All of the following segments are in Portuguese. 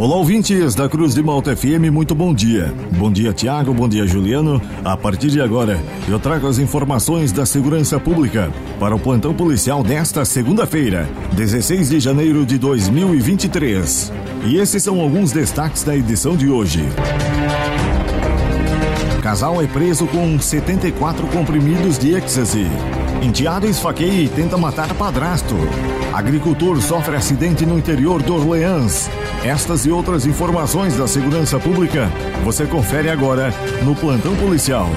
Olá, ouvintes da Cruz de Malta FM, muito bom dia. Bom dia, Tiago, bom dia, Juliano. A partir de agora, eu trago as informações da segurança pública para o plantão policial desta segunda-feira, 16 de janeiro de 2023. E esses são alguns destaques da edição de hoje. Casal é preso com 74 comprimidos de êxtase. Enteado esfaqueia e tenta matar padrasto. Agricultor sofre acidente no interior do Orleans. Estas e outras informações da segurança pública você confere agora no Plantão Policial.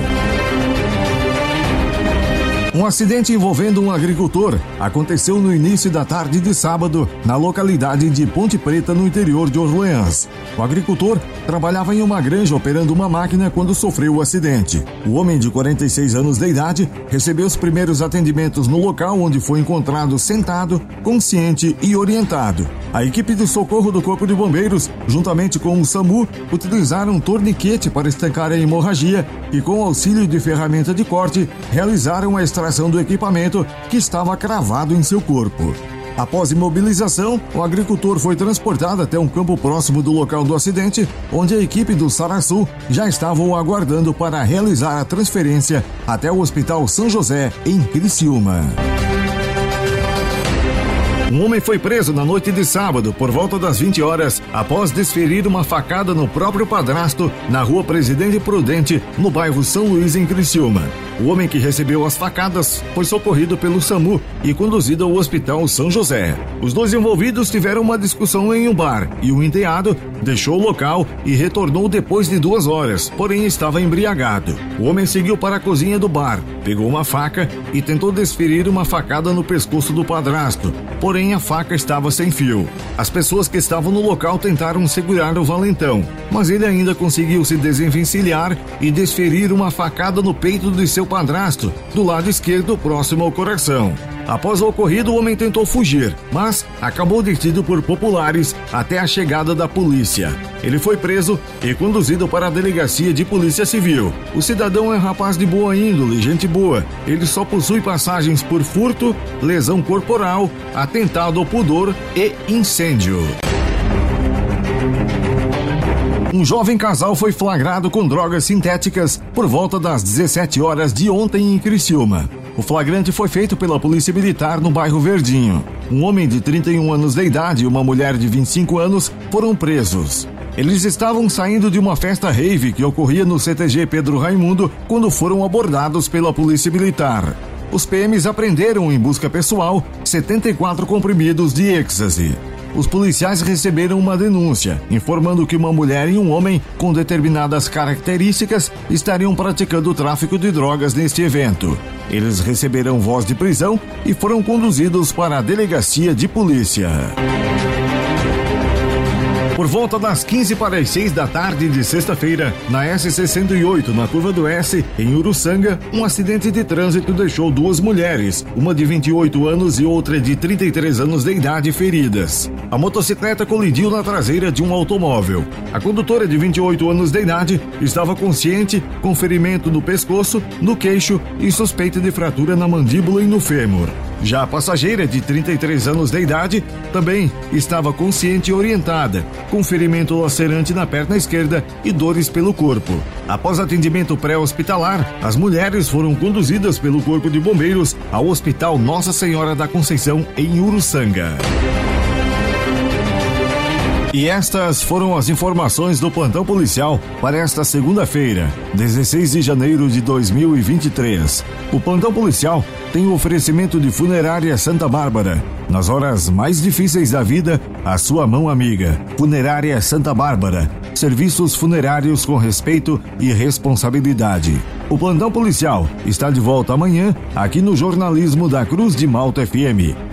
Um acidente envolvendo um agricultor aconteceu no início da tarde de sábado, na localidade de Ponte Preta, no interior de Orleans. O agricultor trabalhava em uma granja operando uma máquina quando sofreu o acidente. O homem de 46 anos de idade recebeu os primeiros atendimentos no local onde foi encontrado sentado, consciente e orientado. A equipe de socorro do Corpo de Bombeiros, juntamente com o SAMU, utilizaram um torniquete para estancar a hemorragia e, com auxílio de ferramenta de corte, realizaram a extração do equipamento que estava cravado em seu corpo. Após imobilização, o agricultor foi transportado até um campo próximo do local do acidente, onde a equipe do Saraçu já estava o aguardando para realizar a transferência até o Hospital São José, em Criciúma. Um homem foi preso na noite de sábado, por volta das 20 horas, após desferir uma facada no próprio padrasto na rua Presidente Prudente, no bairro São Luís, em Criciúma. O homem que recebeu as facadas foi socorrido pelo SAMU e conduzido ao Hospital São José. Os dois envolvidos tiveram uma discussão em um bar e o enteado deixou o local e retornou depois de duas horas, porém estava embriagado. O homem seguiu para a cozinha do bar, pegou uma faca e tentou desferir uma facada no pescoço do padrasto, porém a faca estava sem fio. As pessoas que estavam no local tentaram segurar o valentão, mas ele ainda conseguiu se desenvencilhar e desferir uma facada no peito de seu padrasto, do lado esquerdo próximo ao coração. Após o ocorrido, o homem tentou fugir, mas acabou detido por populares até a chegada da polícia. Ele foi preso e conduzido para a delegacia de polícia civil. O cidadão é um rapaz de boa índole, gente boa. Ele só possui passagens por furto, lesão corporal, atentado ao pudor e incêndio. Um jovem casal foi flagrado com drogas sintéticas por volta das 17 horas de ontem em Criciúma. O flagrante foi feito pela Polícia Militar no bairro Verdinho. Um homem de 31 anos de idade e uma mulher de 25 anos foram presos. Eles estavam saindo de uma festa rave que ocorria no CTG Pedro Raimundo quando foram abordados pela Polícia Militar. Os PMs apreenderam em busca pessoal 74 comprimidos de êxtase os policiais receberam uma denúncia informando que uma mulher e um homem com determinadas características estariam praticando tráfico de drogas neste evento. Eles receberam voz de prisão e foram conduzidos para a delegacia de polícia. Por volta das 15 para as 6 da tarde de sexta-feira, na S-68, na curva do S, em Uruçanga, um acidente de trânsito deixou duas mulheres, uma de 28 anos e outra de 33 anos de idade, feridas. A motocicleta colidiu na traseira de um automóvel. A condutora de 28 anos de idade estava consciente, com ferimento no pescoço, no queixo e suspeita de fratura na mandíbula e no fêmur. Já a passageira, de 33 anos de idade, também estava consciente e orientada, com ferimento lacerante na perna esquerda e dores pelo corpo. Após atendimento pré-hospitalar, as mulheres foram conduzidas pelo Corpo de Bombeiros ao Hospital Nossa Senhora da Conceição, em Uruçanga. E estas foram as informações do plantão policial para esta segunda-feira, 16 de janeiro de 2023. O plantão policial tem o oferecimento de Funerária Santa Bárbara. Nas horas mais difíceis da vida, a sua mão amiga. Funerária Santa Bárbara. Serviços funerários com respeito e responsabilidade. O plantão policial está de volta amanhã aqui no jornalismo da Cruz de Malta FM.